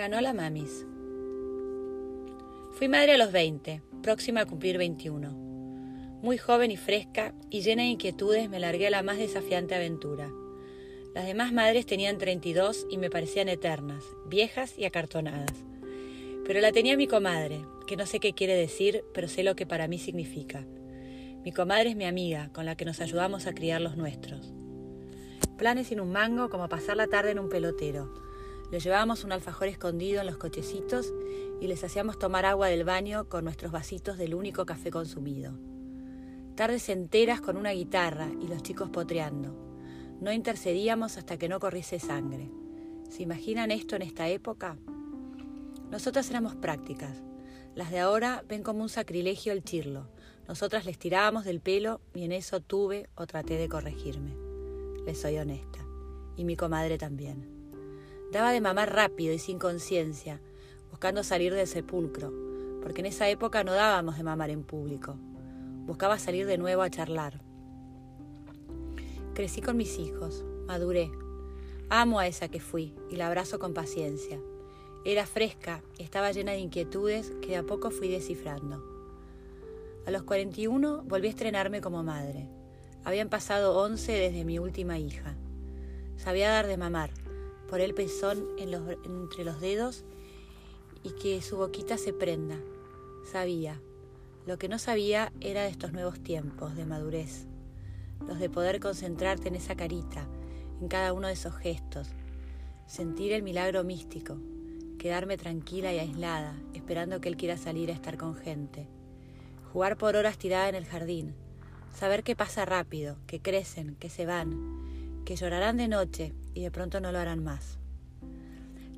Granola Mamis. Fui madre a los 20, próxima a cumplir 21. Muy joven y fresca y llena de inquietudes me largué a la más desafiante aventura. Las demás madres tenían 32 y me parecían eternas, viejas y acartonadas. Pero la tenía mi comadre, que no sé qué quiere decir, pero sé lo que para mí significa. Mi comadre es mi amiga, con la que nos ayudamos a criar los nuestros. Planes sin un mango como pasar la tarde en un pelotero les llevábamos un alfajor escondido en los cochecitos y les hacíamos tomar agua del baño con nuestros vasitos del único café consumido. Tardes enteras con una guitarra y los chicos potreando. No intercedíamos hasta que no corriese sangre. ¿Se imaginan esto en esta época? Nosotras éramos prácticas. Las de ahora ven como un sacrilegio el chirlo. Nosotras les tirábamos del pelo y en eso tuve o traté de corregirme. Les soy honesta. Y mi comadre también. Daba de mamar rápido y sin conciencia, buscando salir del sepulcro, porque en esa época no dábamos de mamar en público. Buscaba salir de nuevo a charlar. Crecí con mis hijos, maduré. Amo a esa que fui y la abrazo con paciencia. Era fresca estaba llena de inquietudes que de a poco fui descifrando. A los 41 volví a estrenarme como madre. Habían pasado 11 desde mi última hija. Sabía dar de mamar, por el pezón entre los dedos y que su boquita se prenda. Sabía. Lo que no sabía era de estos nuevos tiempos de madurez, los de poder concentrarte en esa carita, en cada uno de esos gestos, sentir el milagro místico, quedarme tranquila y aislada, esperando que él quiera salir a estar con gente, jugar por horas tirada en el jardín, saber que pasa rápido, que crecen, que se van, que llorarán de noche y de pronto no lo harán más.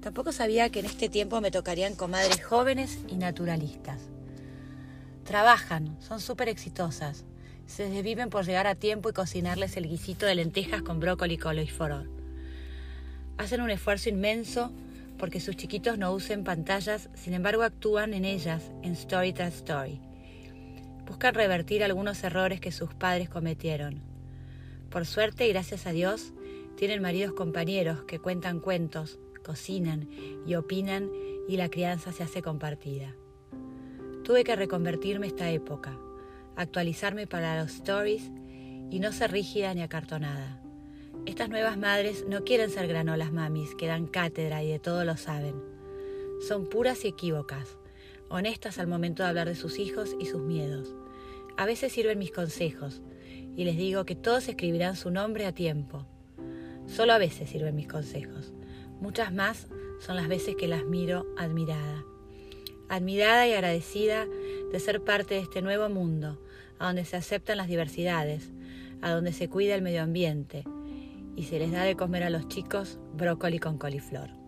Tampoco sabía que en este tiempo me tocarían comadres jóvenes y naturalistas. Trabajan, son súper exitosas, se desviven por llegar a tiempo y cocinarles el guisito de lentejas con brócoli, y foror. Hacen un esfuerzo inmenso porque sus chiquitos no usen pantallas, sin embargo actúan en ellas, en story tras story. Buscan revertir algunos errores que sus padres cometieron por suerte y gracias a Dios, tienen maridos compañeros que cuentan cuentos, cocinan y opinan y la crianza se hace compartida. Tuve que reconvertirme esta época, actualizarme para los stories y no ser rígida ni acartonada. Estas nuevas madres no quieren ser granolas mamis que dan cátedra y de todo lo saben. Son puras y equívocas, honestas al momento de hablar de sus hijos y sus miedos. A veces sirven mis consejos, y les digo que todos escribirán su nombre a tiempo. Solo a veces sirven mis consejos. Muchas más son las veces que las miro admirada. Admirada y agradecida de ser parte de este nuevo mundo, a donde se aceptan las diversidades, a donde se cuida el medio ambiente y se les da de comer a los chicos brócoli con coliflor.